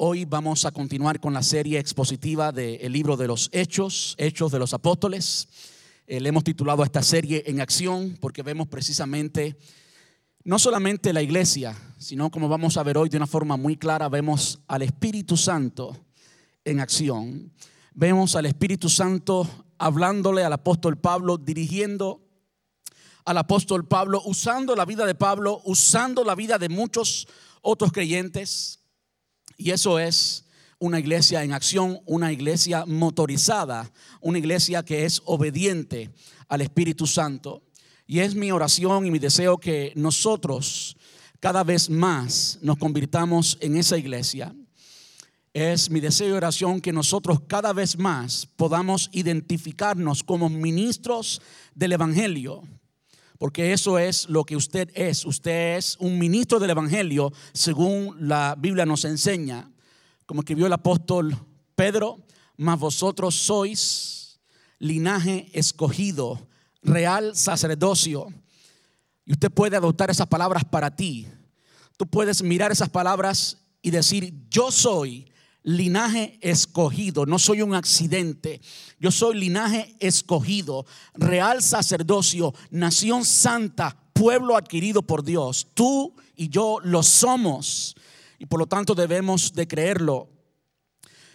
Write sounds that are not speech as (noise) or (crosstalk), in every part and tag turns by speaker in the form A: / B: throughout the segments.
A: Hoy vamos a continuar con la serie expositiva del libro de los Hechos, Hechos de los Apóstoles. Eh, le hemos titulado esta serie En Acción porque vemos precisamente no solamente la iglesia, sino como vamos a ver hoy de una forma muy clara, vemos al Espíritu Santo en acción. Vemos al Espíritu Santo hablándole al apóstol Pablo, dirigiendo al apóstol Pablo, usando la vida de Pablo, usando la vida de muchos otros creyentes y eso es una iglesia en acción, una iglesia motorizada, una iglesia que es obediente al Espíritu Santo. Y es mi oración y mi deseo que nosotros cada vez más nos convirtamos en esa iglesia. Es mi deseo y oración que nosotros cada vez más podamos identificarnos como ministros del Evangelio, porque eso es lo que usted es. Usted es un ministro del Evangelio, según la Biblia nos enseña, como escribió el apóstol Pedro, mas vosotros sois linaje escogido, real sacerdocio. Y usted puede adoptar esas palabras para ti. Tú puedes mirar esas palabras y decir, yo soy linaje escogido, no soy un accidente, yo soy linaje escogido, real sacerdocio, nación santa, pueblo adquirido por Dios. Tú y yo lo somos y por lo tanto debemos de creerlo.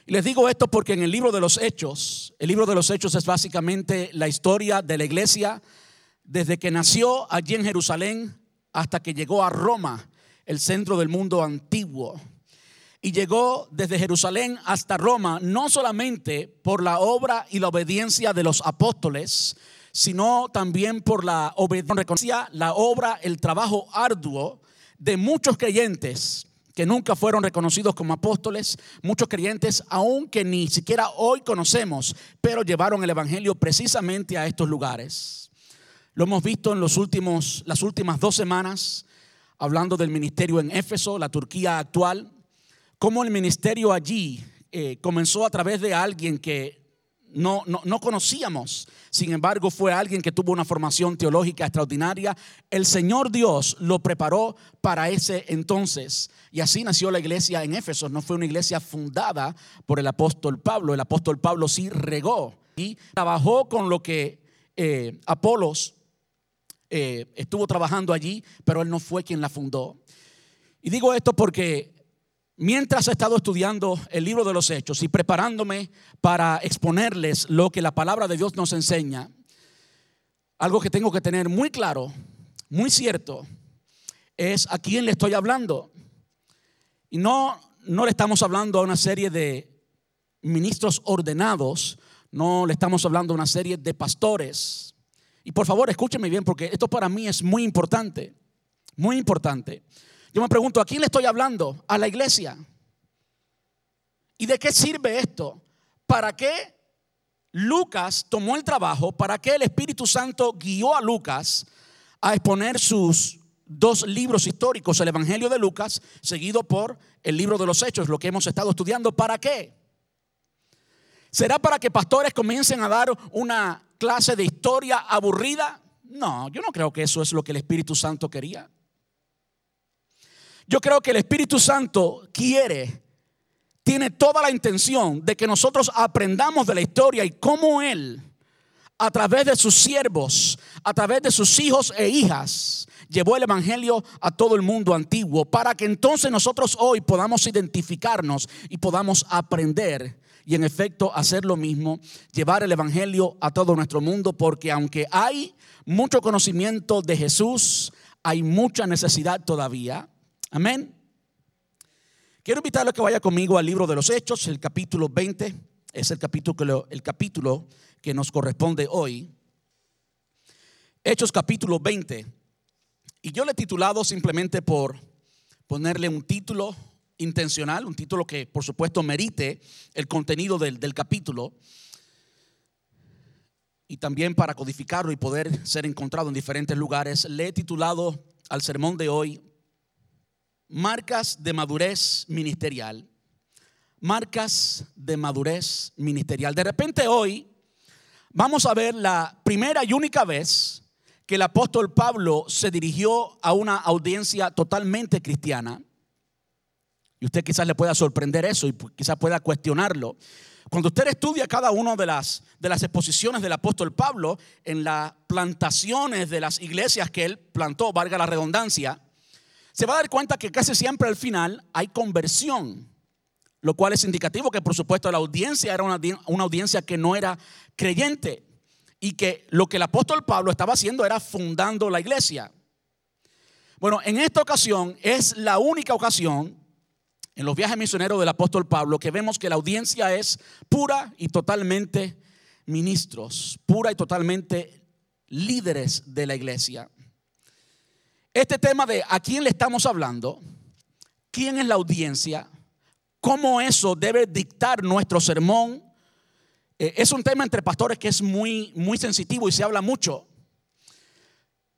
A: Y les digo esto porque en el libro de los Hechos, el libro de los Hechos es básicamente la historia de la iglesia desde que nació allí en Jerusalén hasta que llegó a Roma, el centro del mundo antiguo y llegó desde Jerusalén hasta Roma, no solamente por la obra y la obediencia de los apóstoles, sino también por la obediencia, la obra, el trabajo arduo de muchos creyentes que nunca fueron reconocidos como apóstoles, muchos creyentes aún que ni siquiera hoy conocemos, pero llevaron el evangelio precisamente a estos lugares. Lo hemos visto en los últimos las últimas dos semanas hablando del ministerio en Éfeso, la Turquía actual, cómo el ministerio allí eh, comenzó a través de alguien que no, no, conocíamos. Sin embargo, fue alguien que tuvo una formación teológica extraordinaria. El Señor Dios lo preparó para ese entonces. Y así nació la iglesia en Éfeso. No fue una iglesia fundada por el apóstol Pablo. El apóstol Pablo sí regó y trabajó con lo que eh, Apolos eh, estuvo trabajando allí, pero él no fue quien la fundó. Y digo esto porque Mientras he estado estudiando el libro de los Hechos y preparándome para exponerles lo que la palabra de Dios nos enseña, algo que tengo que tener muy claro, muy cierto, es a quién le estoy hablando. Y no, no le estamos hablando a una serie de ministros ordenados, no le estamos hablando a una serie de pastores. Y por favor, escúcheme bien, porque esto para mí es muy importante, muy importante. Yo me pregunto, ¿a quién le estoy hablando? A la iglesia. ¿Y de qué sirve esto? ¿Para qué Lucas tomó el trabajo? ¿Para qué el Espíritu Santo guió a Lucas a exponer sus dos libros históricos, el Evangelio de Lucas, seguido por el libro de los Hechos, lo que hemos estado estudiando? ¿Para qué? ¿Será para que pastores comiencen a dar una clase de historia aburrida? No, yo no creo que eso es lo que el Espíritu Santo quería. Yo creo que el Espíritu Santo quiere, tiene toda la intención de que nosotros aprendamos de la historia y cómo Él, a través de sus siervos, a través de sus hijos e hijas, llevó el Evangelio a todo el mundo antiguo, para que entonces nosotros hoy podamos identificarnos y podamos aprender y en efecto hacer lo mismo, llevar el Evangelio a todo nuestro mundo, porque aunque hay mucho conocimiento de Jesús, hay mucha necesidad todavía Amén. Quiero invitarlo a que vaya conmigo al libro de los Hechos, el capítulo 20. Es el capítulo, el capítulo que nos corresponde hoy. Hechos capítulo 20. Y yo le he titulado simplemente por ponerle un título intencional, un título que por supuesto merite el contenido del, del capítulo. Y también para codificarlo y poder ser encontrado en diferentes lugares, le he titulado al sermón de hoy Marcas de madurez ministerial. Marcas de madurez ministerial. De repente hoy vamos a ver la primera y única vez que el apóstol Pablo se dirigió a una audiencia totalmente cristiana. Y usted quizás le pueda sorprender eso y quizás pueda cuestionarlo. Cuando usted estudia cada una de las, de las exposiciones del apóstol Pablo en las plantaciones de las iglesias que él plantó, valga la redundancia, se va a dar cuenta que casi siempre al final hay conversión, lo cual es indicativo que por supuesto la audiencia era una, una audiencia que no era creyente y que lo que el apóstol Pablo estaba haciendo era fundando la iglesia. Bueno, en esta ocasión es la única ocasión en los viajes misioneros del apóstol Pablo que vemos que la audiencia es pura y totalmente ministros, pura y totalmente líderes de la iglesia. Este tema de a quién le estamos hablando, quién es la audiencia, cómo eso debe dictar nuestro sermón, eh, es un tema entre pastores que es muy, muy sensitivo y se habla mucho.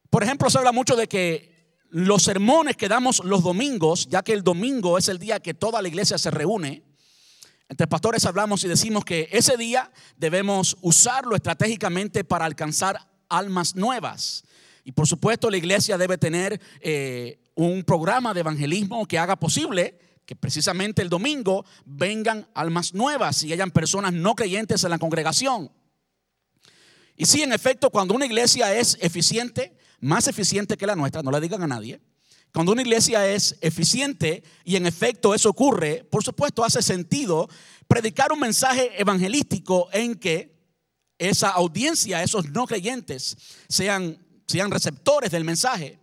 A: Por ejemplo, se habla mucho de que los sermones que damos los domingos, ya que el domingo es el día que toda la iglesia se reúne, entre pastores hablamos y decimos que ese día debemos usarlo estratégicamente para alcanzar almas nuevas. Y por supuesto la iglesia debe tener eh, un programa de evangelismo que haga posible que precisamente el domingo vengan almas nuevas y hayan personas no creyentes en la congregación. Y sí, en efecto, cuando una iglesia es eficiente, más eficiente que la nuestra, no le digan a nadie. Cuando una iglesia es eficiente y en efecto eso ocurre, por supuesto hace sentido predicar un mensaje evangelístico en que esa audiencia, esos no creyentes, sean, sean receptores del mensaje.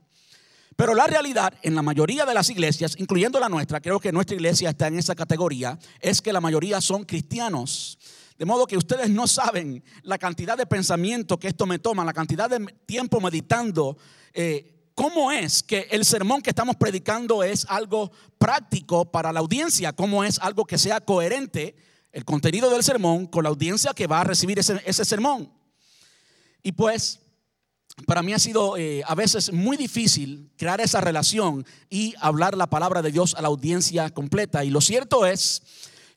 A: Pero la realidad en la mayoría de las iglesias, incluyendo la nuestra, creo que nuestra iglesia está en esa categoría, es que la mayoría son cristianos. De modo que ustedes no saben la cantidad de pensamiento que esto me toma, la cantidad de tiempo meditando. Eh, ¿Cómo es que el sermón que estamos predicando es algo práctico para la audiencia? ¿Cómo es algo que sea coherente el contenido del sermón con la audiencia que va a recibir ese, sermón? Y pues para mí ha sido eh, a veces muy difícil crear esa relación y hablar la palabra de Dios a la audiencia completa. Y lo cierto es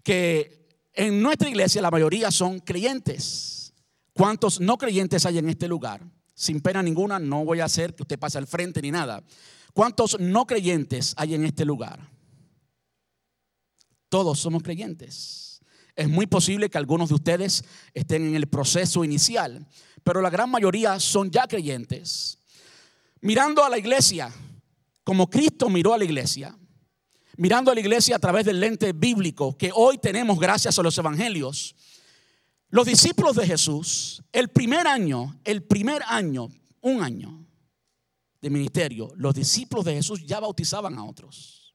A: que en nuestra iglesia la mayoría son creyentes. ¿Cuántos no creyentes hay en este lugar? Sin pena ninguna, no voy a hacer que usted pase al frente ni nada. ¿Cuántos no creyentes hay en este lugar? Todos somos creyentes. Es muy posible que algunos de ustedes estén en el proceso inicial, pero la gran mayoría son ya creyentes. Mirando a la iglesia, como Cristo miró a la iglesia, mirando a la iglesia a través del lente bíblico que hoy tenemos gracias a los evangelios, los discípulos de Jesús, el primer año, el primer año, un año de ministerio, los discípulos de Jesús ya bautizaban a otros.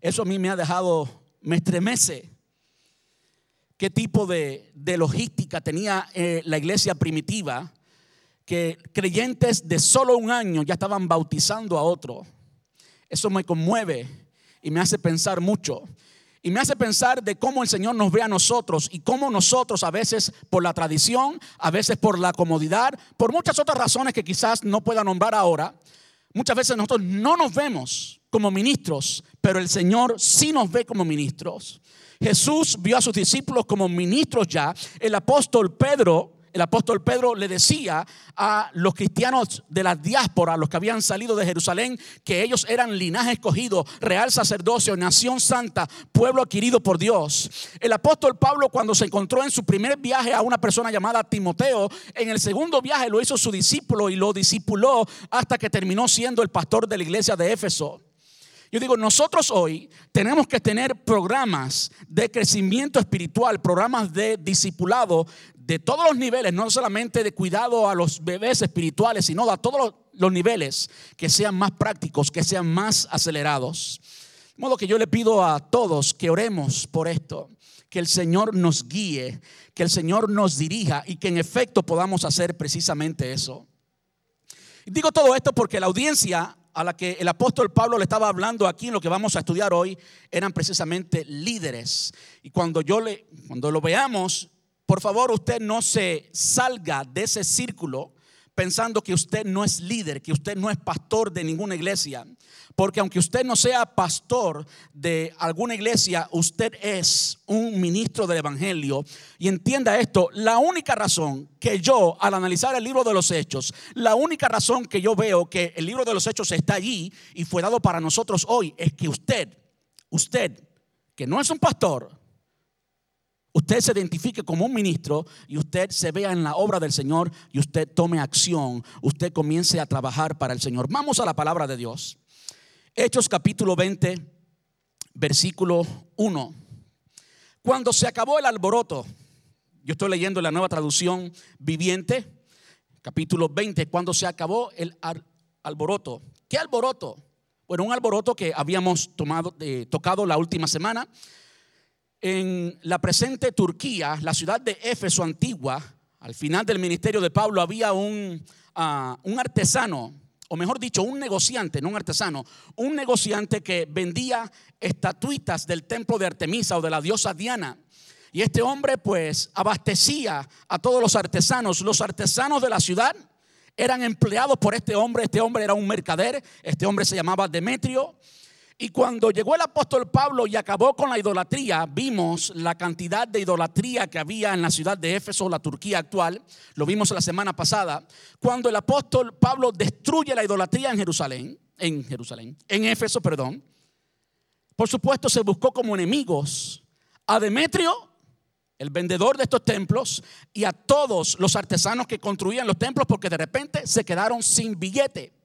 A: Eso a mí me ha dejado, me estremece qué tipo de, logística tenía eh, la iglesia primitiva, que creyentes de solo un año ya estaban bautizando a otro. Eso me conmueve y me hace pensar mucho. Y me hace pensar de cómo el Señor nos ve a nosotros y cómo nosotros a veces por la tradición, a veces por la comodidad, por muchas otras razones que quizás no pueda nombrar ahora, muchas veces nosotros no nos vemos como ministros, pero el Señor sí nos ve como ministros. Jesús vio a sus discípulos como ministros ya. El apóstol Pedro el apóstol Pedro le decía a los cristianos de la diáspora, los que habían salido de Jerusalén, que ellos eran linaje escogido, real sacerdocio, nación santa, pueblo adquirido por Dios. El apóstol Pablo cuando se encontró en su primer viaje a una persona llamada Timoteo, en el segundo viaje lo hizo su discípulo y lo discipuló hasta que terminó siendo el pastor de la iglesia de Éfeso. Yo digo, nosotros hoy tenemos que tener programas de crecimiento espiritual, programas de discipulado de todos los niveles, no solamente de cuidado a los bebés espirituales, sino a todos los, niveles que sean más prácticos, que sean más acelerados. De modo que yo le pido a todos que oremos por esto, que el Señor nos guíe, que el Señor nos dirija y que en efecto podamos hacer precisamente eso. Digo todo esto porque la audiencia a la que el apóstol Pablo le estaba hablando aquí en lo que vamos a estudiar hoy eran precisamente líderes. Y cuando yo le cuando lo veamos, por favor, usted no se salga de ese círculo pensando que usted no es líder, que usted no es pastor de ninguna iglesia. Porque aunque usted no sea pastor de alguna iglesia, usted es un ministro del Evangelio. Y entienda esto, la única razón que yo, al analizar el libro de los Hechos, la única razón que yo veo que el libro de los Hechos está allí y fue dado para nosotros hoy, es que usted usted, que no es un pastor, usted se identifique como un ministro y usted se vea en la obra del Señor y usted tome acción, usted comience a trabajar para el Señor. Vamos a la palabra de Dios. Hechos capítulo 20, versículo 1. Cuando se acabó el alboroto, yo estoy leyendo la nueva traducción viviente, capítulo 20, cuando se acabó el alboroto. ¿Qué alboroto? Bueno, un alboroto que habíamos tomado, eh, tocado la última semana. En la presente Turquía, la ciudad de Éfeso antigua, al final del ministerio de Pablo había un, ah, un artesano, o mejor dicho, un negociante, no un artesano, un negociante que vendía estatuitas del templo de Artemisa o de la diosa Diana. Y este hombre pues abastecía a todos los artesanos. Los artesanos de la ciudad eran empleados por este hombre. Este hombre era un mercader. Este hombre se llamaba Demetrio. Y cuando llegó el apóstol Pablo y acabó con la idolatría, vimos la cantidad de idolatría que había en la ciudad de Éfeso, la Turquía actual. Lo vimos la semana pasada. Cuando el apóstol Pablo destruye la idolatría en Jerusalén, en Jerusalén, en Éfeso, perdón. Por supuesto, se buscó como enemigos a Demetrio el vendedor de estos templos y a todos los artesanos que construían los templos porque de repente se quedaron sin billete.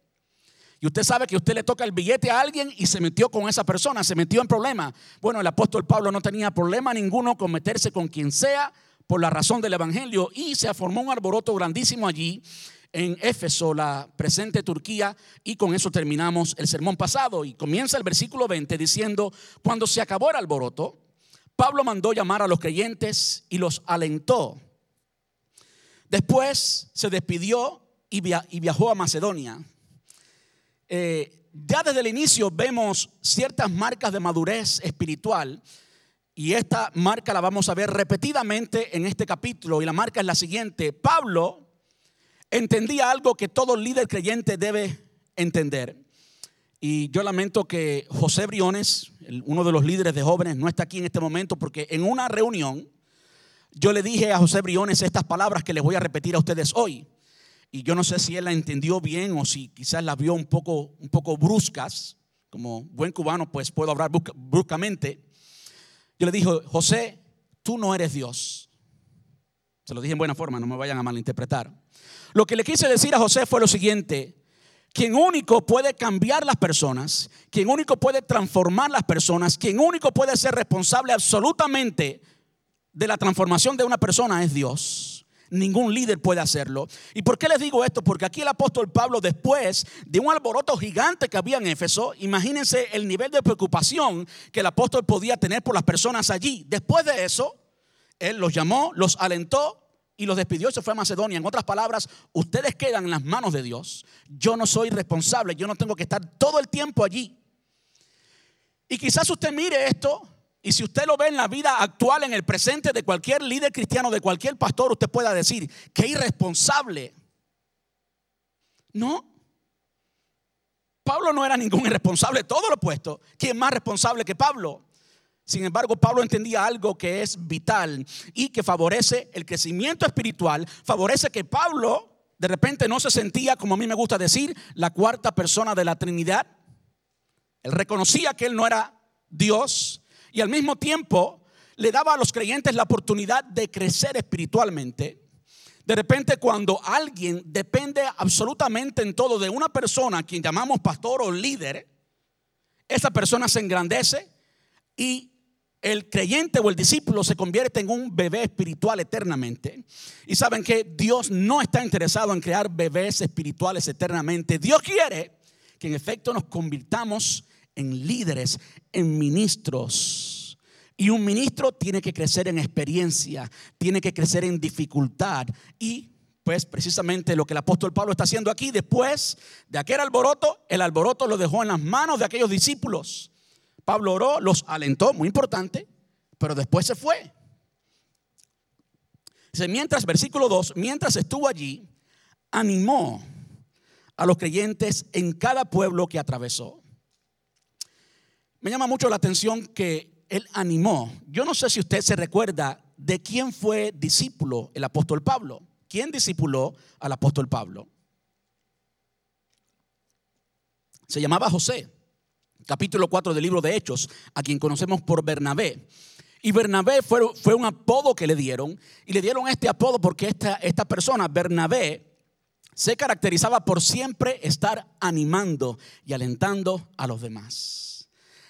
A: Y usted sabe que usted le toca el billete a alguien y se metió con esa persona, se metió en problema. Bueno, el apóstol Pablo no tenía problema ninguno con meterse con quien sea por la razón del Evangelio y se formó un arboroto grandísimo allí en Éfeso, la presente Turquía, y con eso terminamos el sermón pasado. Y comienza el versículo 20 diciendo, cuando se acabó el alboroto, Pablo mandó llamar a los creyentes y los alentó. Después se despidió y viajó a Macedonia. Eh, ya desde el inicio vemos ciertas marcas de madurez espiritual y esta marca la vamos a ver repetidamente en este capítulo y la marca es la siguiente. Pablo entendía algo que todo líder creyente debe entender. Y yo lamento que José Briones, uno de los líderes de jóvenes, no está aquí en este momento porque en una reunión yo le dije a José Briones estas palabras que les voy a repetir a ustedes hoy. Y yo no sé si él la entendió bien o si quizás la vio un poco, un poco bruscas. Como buen cubano, pues puedo hablar bruscamente. Yo le dije, José, tú no eres Dios. Se lo dije en buena forma, no me vayan a malinterpretar. Lo que le quise decir a José fue lo siguiente quien único puede cambiar las personas, quien único puede transformar las personas, quien único puede ser responsable absolutamente de la transformación de una persona es Dios. Ningún líder puede hacerlo. ¿Y por qué les digo esto? Porque aquí el apóstol Pablo, después de un alboroto gigante que había en Éfeso, imagínense el nivel de preocupación que el apóstol podía tener por las personas allí. Después de eso, él los llamó, los alentó y los despidió y se fue a Macedonia. En otras palabras, ustedes quedan en las manos de Dios. Yo no soy responsable, yo no tengo que estar todo el tiempo allí. Y quizás usted mire esto y si usted lo ve en la vida actual, en el presente de cualquier líder cristiano, de cualquier pastor, usted pueda decir que irresponsable. No. Pablo no era ningún irresponsable, todo lo opuesto. ¿Quién más responsable que Pablo? Sin embargo, Pablo entendía algo que es vital y que favorece el crecimiento espiritual, favorece que Pablo de repente no se sentía, como a mí me gusta decir, la cuarta persona de la Trinidad. Él reconocía que él no era Dios y al mismo tiempo le daba a los creyentes la oportunidad de crecer espiritualmente. De repente cuando alguien depende absolutamente en todo de una persona, quien llamamos pastor o líder, esa persona se engrandece y el creyente o el discípulo se convierte en un bebé espiritual eternamente. Y saben que Dios no está interesado en crear bebés espirituales eternamente. Dios quiere que en efecto nos convirtamos en líderes, en ministros. Y un ministro tiene que crecer en experiencia, tiene que crecer en dificultad. Y pues precisamente lo que el apóstol Pablo está haciendo aquí, después de aquel alboroto, el alboroto lo dejó en las manos de aquellos discípulos Pablo oró, los alentó, muy importante, pero después se fue. Dice, mientras, versículo 2, mientras estuvo allí, animó a los creyentes en cada pueblo que atravesó. Me llama mucho la atención que él animó. Yo no sé si usted se recuerda de quién fue discípulo el apóstol Pablo. ¿Quién discipuló al apóstol Pablo? Se llamaba José. capítulo 4 del libro de Hechos, a quien conocemos por Bernabé. Y Bernabé fue, fue un apodo que le dieron, y le dieron este apodo porque esta, esta persona, Bernabé, se caracterizaba por siempre estar animando y alentando a los demás.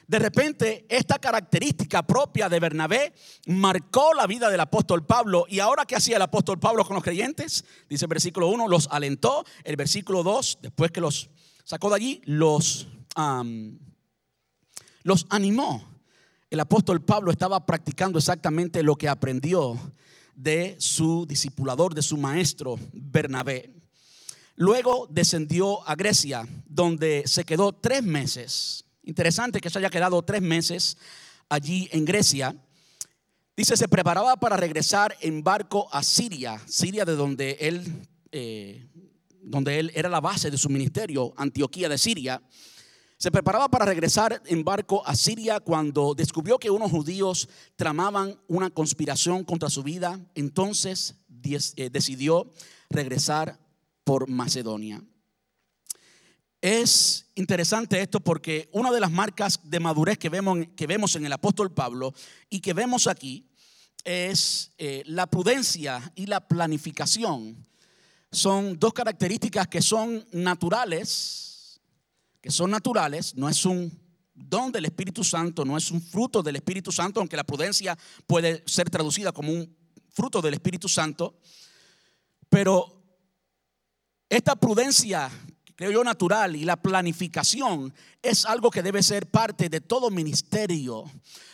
A: De repente, esta característica propia de Bernabé marcó la vida del apóstol Pablo. ¿Y ahora qué hacía el apóstol Pablo con los creyentes? Dice el versículo 1, los alentó. El versículo 2, después que los sacó de allí, los, los animó. El apóstol Pablo estaba practicando exactamente lo que aprendió de su discipulador, de su maestro Bernabé. Luego descendió a Grecia, donde se quedó tres meses. Interesante que se haya quedado tres meses allí en Grecia. Dice, se preparaba para regresar en barco a Siria, Siria de donde él, eh, donde él era la base de su ministerio, Antioquía de Siria. Se preparaba para regresar en barco a Siria cuando descubrió que unos judíos tramaban una conspiración contra su vida. Entonces eh, decidió regresar por Macedonia. Es interesante esto porque una de las marcas de madurez que vemos, que vemos en el apóstol Pablo y que vemos aquí es eh, la prudencia y la planificación. Son dos características que son naturales, que son naturales, no es un don del Espíritu Santo, no es un fruto del Espíritu Santo, aunque la prudencia puede ser traducida como un fruto del Espíritu Santo, pero esta prudencia, creo yo, natural y la planificación es algo que debe ser parte de todo ministerio.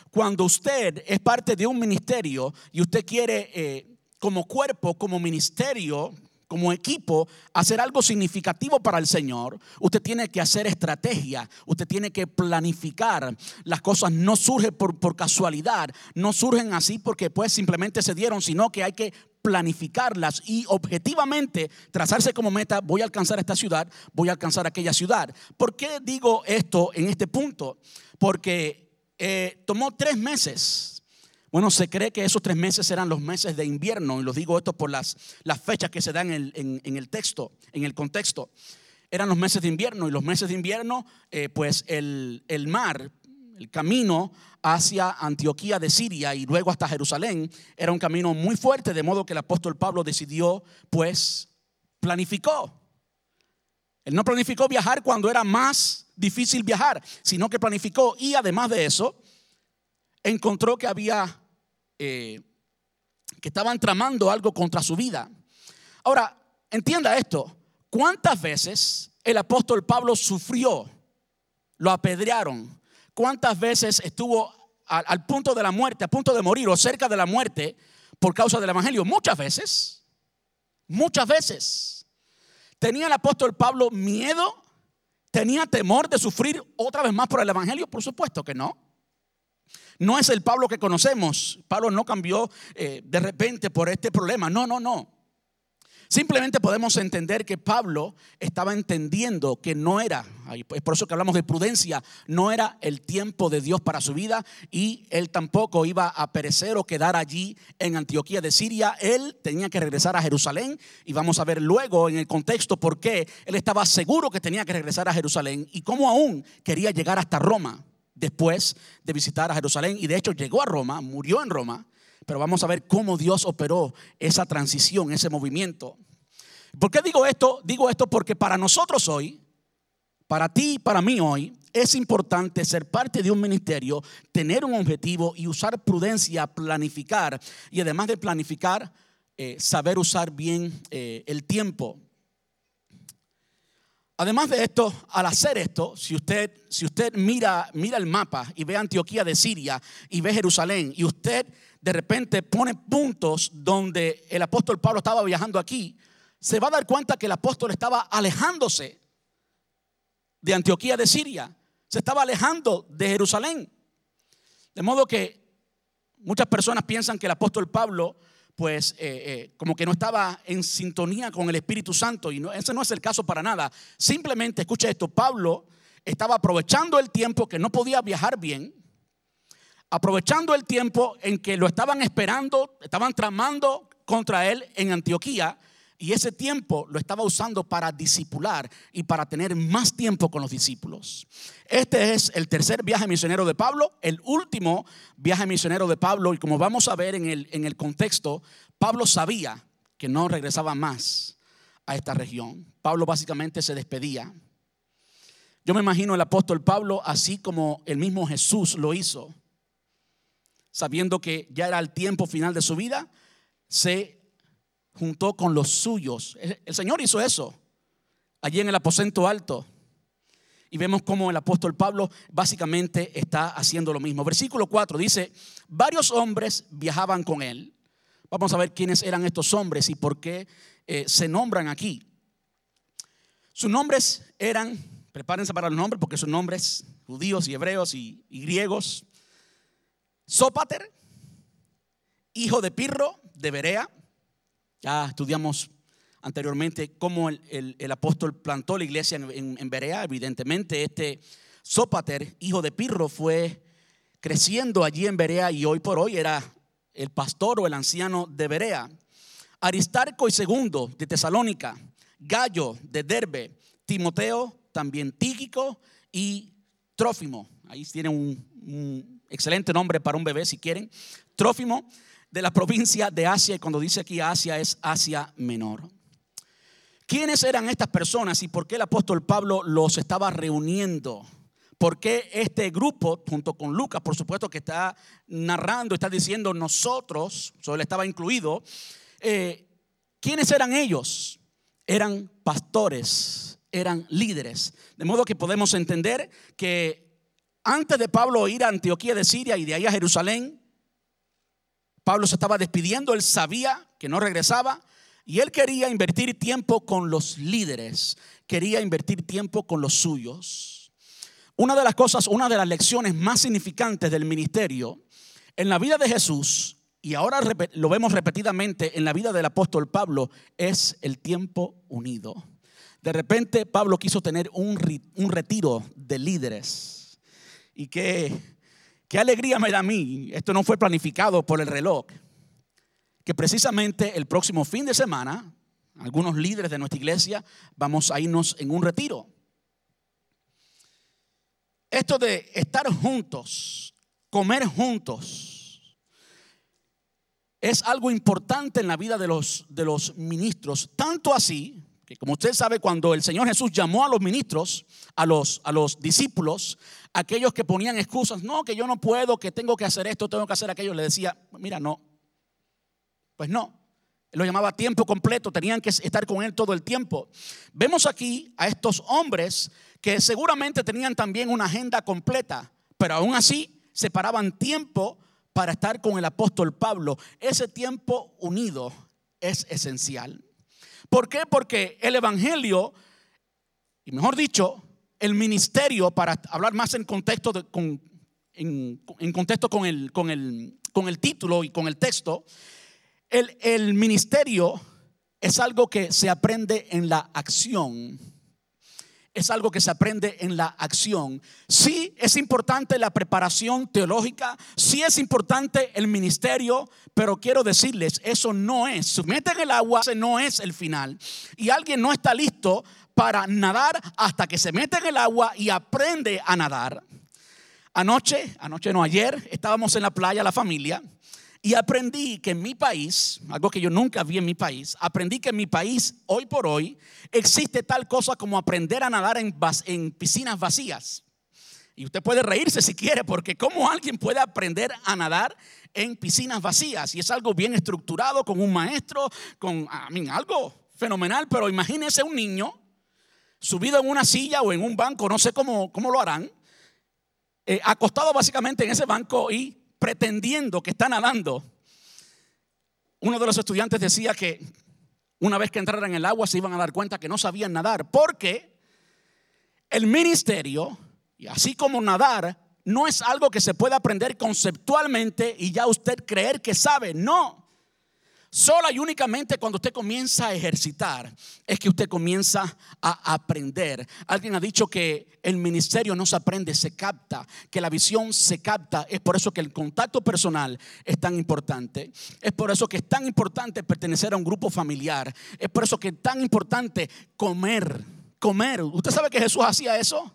A: Cuando usted es parte de un ministerio y usted quiere eh, como cuerpo, como ministerio, como equipo hacer algo significativo para el Señor, usted tiene que hacer estrategia, usted tiene que planificar. Las cosas no surgen por, por, casualidad, no surgen así porque pues simplemente se dieron, sino que hay que planificarlas y objetivamente trazarse como meta, voy a alcanzar esta ciudad, voy a alcanzar aquella ciudad. ¿Por qué digo esto en este punto? Porque eh, tomó tres meses. Bueno, se cree que esos tres meses eran los meses de invierno, y lo digo esto por las, las fechas que se dan en, el texto, en el contexto. Eran los meses de invierno, y los meses de invierno, eh, pues el, el mar el camino hacia Antioquía de Siria y luego hasta Jerusalén era un camino muy fuerte, de modo que el apóstol Pablo decidió, pues, planificó. Él no planificó viajar cuando era más difícil viajar, sino que planificó y además de eso, encontró que había, eh, que estaban tramando algo contra su vida. Ahora, entienda esto, ¿cuántas veces el apóstol Pablo sufrió? Lo apedrearon, ¿Cuántas veces estuvo al, punto de la muerte, a punto de morir o cerca de la muerte por causa del Evangelio? Muchas veces. Muchas veces. ¿Tenía el apóstol Pablo miedo? ¿Tenía temor de sufrir otra vez más por el Evangelio? Por supuesto que no. No es el Pablo que conocemos. Pablo no cambió eh, de repente por este problema. No, no, no. Simplemente podemos entender que Pablo estaba entendiendo que no era, es por eso que hablamos de prudencia, no era el tiempo de Dios para su vida y él tampoco iba a perecer o quedar allí en Antioquía de Siria. Él tenía que regresar a Jerusalén y vamos a ver luego en el contexto por qué él estaba seguro que tenía que regresar a Jerusalén y cómo aún quería llegar hasta Roma después de visitar a Jerusalén y de hecho llegó a Roma, murió en Roma pero vamos a ver cómo Dios operó esa transición, ese movimiento. ¿Por qué digo esto? Digo esto porque para nosotros hoy, para ti y para mí hoy, es importante ser parte de un ministerio, tener un objetivo y usar prudencia, planificar. Y además de planificar, eh, saber usar bien eh, el tiempo. Además de esto, al hacer esto, si usted, si usted mira, mira el mapa y ve Antioquía de Siria y ve Jerusalén y usted de repente pone puntos donde el apóstol Pablo estaba viajando aquí, se va a dar cuenta que el apóstol estaba alejándose de Antioquía de Siria, se estaba alejando de Jerusalén. De modo que muchas personas piensan que el apóstol Pablo pues eh, eh, como que no estaba en sintonía con el Espíritu Santo y no, ese no es el caso para nada. Simplemente, escucha esto, Pablo estaba aprovechando el tiempo que no podía viajar bien, aprovechando el tiempo en que lo estaban esperando, estaban tramando contra él en Antioquía, Y ese tiempo lo estaba usando para discipular y para tener más tiempo con los discípulos. Este es el tercer viaje misionero de Pablo, el último viaje misionero de Pablo. Y como vamos a ver en el, en el contexto, Pablo sabía que no regresaba más a esta región. Pablo básicamente se despedía. Yo me imagino el apóstol Pablo así como el mismo Jesús lo hizo, sabiendo que ya era el tiempo final de su vida, se juntó con los suyos. El Señor hizo eso allí en el aposento alto. Y vemos cómo el apóstol Pablo básicamente está haciendo lo mismo. Versículo 4 dice, varios hombres viajaban con él. Vamos a ver quiénes eran estos hombres y por qué eh, se nombran aquí. Sus nombres eran, prepárense para los nombres porque son nombres judíos y hebreos y, griegos. Sópater, hijo de Pirro de Berea. Ya estudiamos anteriormente cómo el, apóstol plantó la iglesia en, Berea. Evidentemente, este Sópater, hijo de Pirro, fue creciendo allí en Berea y hoy por hoy era el pastor o el anciano de Berea. Aristarco y segundo de Tesalónica, Gallo de Derbe, Timoteo, también Tíquico y Trófimo. Ahí tienen un, excelente nombre para un bebé si quieren. Trófimo de la provincia de Asia y cuando dice aquí Asia es Asia Menor. ¿Quiénes eran estas personas y por qué el apóstol Pablo los estaba reuniendo? ¿Por qué este grupo, junto con Lucas, por supuesto que está narrando, está diciendo nosotros, solo estaba incluido, eh, ¿quiénes eran ellos? Eran pastores, eran líderes. De modo que podemos entender que antes de Pablo ir a Antioquía de Siria y de ahí a Jerusalén, Pablo se estaba despidiendo, él sabía que no regresaba y él quería invertir tiempo con los líderes, quería invertir tiempo con los suyos. Una de las cosas, una de las lecciones más significantes del ministerio en la vida de Jesús y ahora lo vemos repetidamente en la vida del apóstol Pablo, es el tiempo unido. De repente Pablo quiso tener un, retiro de líderes. Y qué, qué alegría me da a mí, esto no fue planificado por el reloj, que precisamente el próximo fin de semana, algunos líderes de nuestra iglesia, vamos a irnos en un retiro. Esto de estar juntos, comer juntos, es algo importante en la vida de los, de los ministros. Tanto así que, como usted sabe, cuando el Señor Jesús llamó a los ministros, a los, a los discípulos, aquellos que ponían excusas, no, que yo no puedo, que tengo que hacer esto, tengo que hacer aquello, le decía, mira, no. Pues no. Él lo llamaba tiempo completo, tenían que estar con él todo el tiempo. Vemos aquí a estos hombres que seguramente tenían también una agenda completa, pero aún así separaban tiempo para estar con el apóstol Pablo. Ese tiempo unido es esencial. ¿Por qué? Porque el Evangelio, y mejor dicho, el ministerio, para hablar más en contexto, con, en, contexto con, el, con, el, con el título y con el texto, el, el ministerio es algo que se aprende en la acción es algo que se aprende en la acción. Sí es importante la preparación teológica, sí es importante el ministerio, pero quiero decirles, eso no es, su en el agua, ese no es el final. Y alguien no está listo para nadar hasta que se mete en el agua y aprende a nadar. Anoche, anoche no ayer, estábamos en la playa la familia y aprendí que en mi país, algo que yo nunca vi en mi país, aprendí que en mi país, hoy por hoy, existe tal cosa como aprender a nadar en, piscinas vacías. Y usted puede reírse si quiere, porque ¿cómo alguien puede aprender a nadar en piscinas vacías? Y es algo bien estructurado, con un maestro, con algo fenomenal, pero imagínese un niño subido en una silla o en un banco, no sé cómo, cómo lo harán, eh, acostado básicamente en ese banco y pretendiendo que está nadando. Uno de los estudiantes decía que una vez que entraran en el agua se iban a dar cuenta que no sabían nadar, porque el ministerio, y así como nadar, no es algo que se pueda aprender conceptualmente y ya usted creer que sabe, no. Sola y únicamente cuando usted comienza a ejercitar es que usted comienza a aprender. Alguien ha dicho que el ministerio no se aprende, se capta, que la visión se capta. Es por eso que el contacto personal es tan importante. Es por eso que es tan importante pertenecer a un grupo familiar. Es por eso que es tan importante comer, comer. ¿Usted sabe que Jesús hacía eso?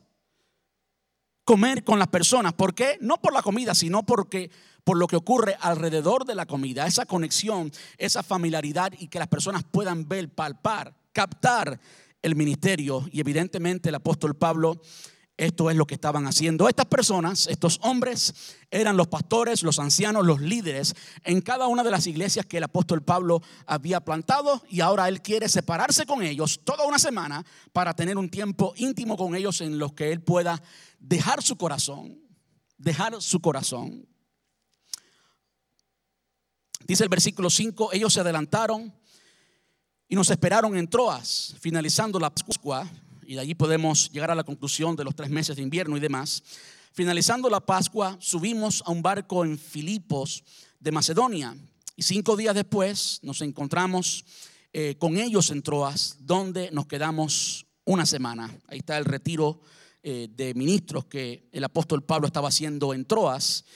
A: Comer con las personas. ¿Por qué? No por la comida, sino porque por lo que ocurre alrededor de la comida, esa conexión, esa familiaridad y que las personas puedan ver, palpar, captar el ministerio. Y evidentemente el apóstol Pablo, esto es lo que estaban haciendo. Estas personas, estos hombres, eran los pastores, los ancianos, los líderes en cada una de las iglesias que el apóstol Pablo había plantado y ahora él quiere separarse con ellos toda una semana para tener un tiempo íntimo con ellos en los que él pueda dejar su corazón, dejar su corazón. Dice el versículo 5, ellos se adelantaron y nos esperaron en Troas, finalizando la Pascua, y de allí podemos llegar a la conclusión de los tres meses de invierno y demás. Finalizando la Pascua, subimos a un barco en Filipos de Macedonia, y cinco días después nos encontramos eh, con ellos en Troas, donde nos quedamos una semana. Ahí está el retiro eh, de ministros que el apóstol Pablo estaba haciendo en Troas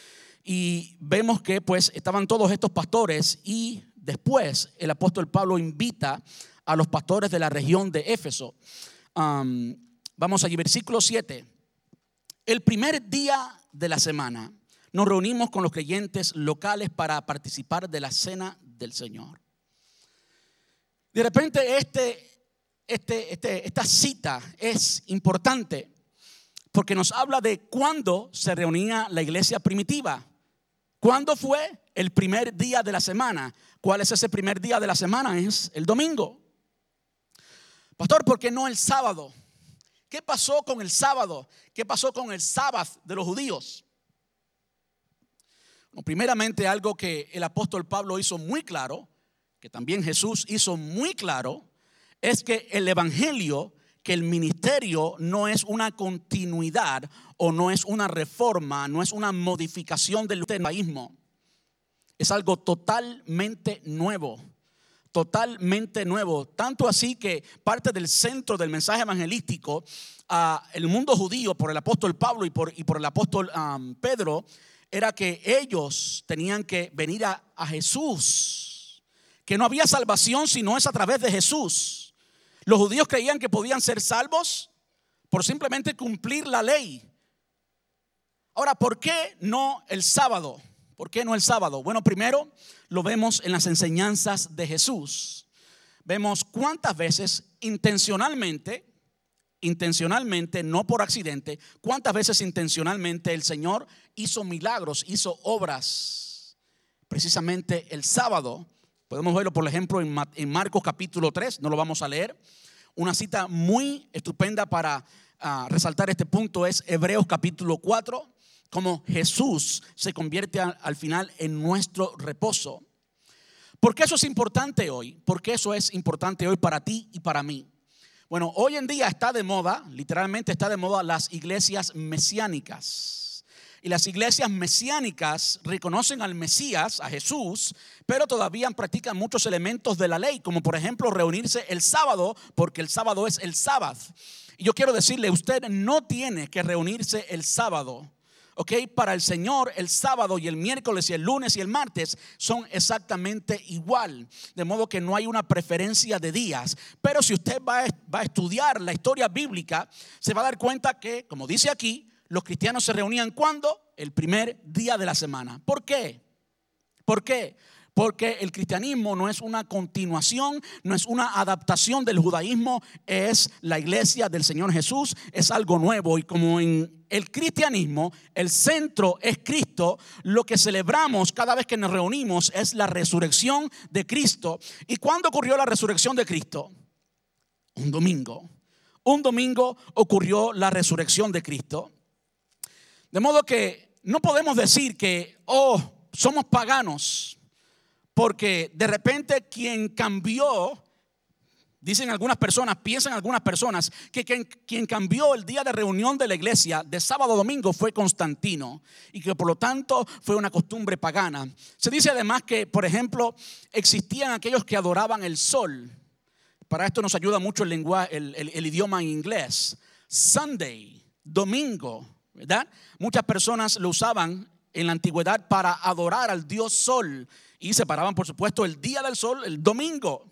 A: y vemos que pues estaban todos estos pastores y después el apóstol Pablo invita a los pastores de la región de Éfeso. vamos allí, versículo 7. El primer día de la semana nos reunimos con los creyentes locales para participar de la cena del Señor. De repente este, este, este, esta cita es importante porque nos habla de cuándo se reunía la iglesia primitiva. ¿Cuándo fue? El primer día de la semana. ¿Cuál es ese primer día de la semana? Es el domingo. Pastor, ¿por qué no el sábado? ¿Qué pasó con el sábado? ¿Qué pasó con el sábado de los judíos? primeramente algo que el apóstol Pablo hizo muy claro, que también Jesús hizo muy claro, es que el Evangelio que el ministerio no es una continuidad o no es una reforma, no es una modificación del judaísmo. Es algo totalmente nuevo, totalmente nuevo. Tanto así que parte del centro del mensaje evangelístico a el mundo judío por el apóstol Pablo y por, y por el apóstol Pedro era que ellos tenían que venir a, a Jesús, que no había salvación si no es a través de Jesús. Los judíos creían que podían ser salvos por simplemente cumplir la ley. Ahora, ¿por qué no el sábado? ¿Por qué no el sábado? Bueno, primero lo vemos en las enseñanzas de Jesús. Vemos cuántas veces intencionalmente, intencionalmente, no por accidente, cuántas veces intencionalmente el Señor hizo milagros, hizo obras, precisamente el sábado Podemos verlo, por ejemplo, en Marcos capítulo 3, no lo vamos a leer. Una cita muy estupenda para ah, resaltar este punto es Hebreos capítulo 4, como Jesús se convierte al final en nuestro reposo. ¿Por qué eso es importante hoy? ¿Por qué eso es importante hoy para ti y para mí? Bueno, hoy en día está de moda, literalmente está de moda las iglesias mesiánicas. Y las iglesias mesiánicas reconocen al Mesías, a Jesús, pero todavía practican muchos elementos de la ley, como por ejemplo reunirse el sábado, porque el sábado es el sábado. Y yo quiero decirle, usted no tiene que reunirse el sábado. ¿ok? Para el Señor el sábado y el miércoles y el lunes y el martes son exactamente igual, de modo que no hay una preferencia de días. Pero si usted va a, va a estudiar la historia bíblica, se va a dar cuenta que, como dice aquí, los cristianos se reunían cuando? El primer día de la semana. ¿Por qué? ¿Por qué? Porque el cristianismo no es una continuación, no es una adaptación del judaísmo, es la iglesia del Señor Jesús, es algo nuevo. Y como en el cristianismo el centro es Cristo, lo que celebramos cada vez que nos reunimos es la resurrección de Cristo. ¿Y cuándo ocurrió la resurrección de Cristo? Un domingo. Un domingo ocurrió la resurrección de Cristo. De modo que no podemos decir que, oh, somos paganos, porque de repente quien cambió Dicen algunas personas, piensan algunas personas, que quien, cambió el día de reunión de la iglesia de sábado a domingo fue Constantino y que por lo tanto fue una costumbre pagana. Se dice además que, por ejemplo, existían aquellos que adoraban el sol. Para esto nos ayuda mucho el, lenguaje, el idioma en inglés. Sunday, domingo, ¿verdad? Muchas personas lo usaban en la antigüedad para adorar al dios sol y separaban, por supuesto, el día del sol, el domingo.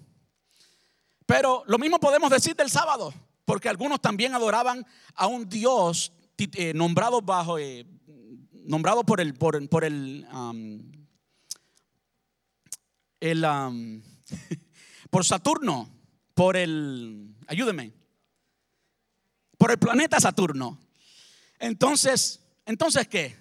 A: Pero lo mismo podemos decir del sábado, porque algunos también adoraban a un Dios eh, nombrado bajo, eh, nombrado por el, por, el, el (laughs) por Saturno, por el, ayúdeme, por el planeta Saturno. Entonces, entonces qué?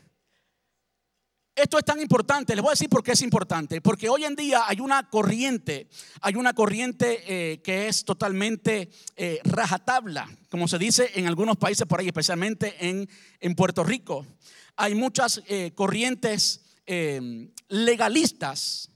A: Esto es tan importante, les voy a decir por qué es importante, porque hoy en día hay una corriente, hay una corriente eh, que es totalmente eh, rajatabla, como se dice en algunos países por ahí, especialmente en, en Puerto Rico. Hay muchas eh, corrientes legalistas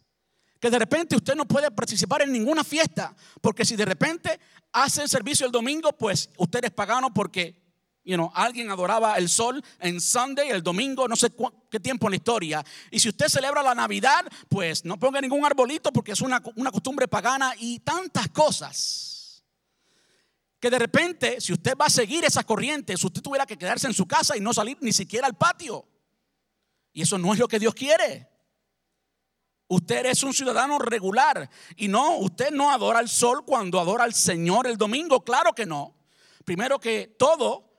A: que de repente usted no puede participar en ninguna fiesta, porque si de repente hace el servicio el domingo, pues usted es pagano porque You know, alguien adoraba el sol en Sunday, el domingo, no sé qué tiempo en la historia. Y si usted celebra la Navidad, pues no ponga ningún arbolito porque es una, una costumbre pagana y tantas cosas. Que de repente, si usted va a seguir esa corriente, si usted tuviera que quedarse en su casa y no salir ni siquiera al patio. Y eso no es lo que Dios quiere. Usted es un ciudadano regular y no, usted no adora al sol cuando adora al Señor el domingo, claro que no. Primero que todo,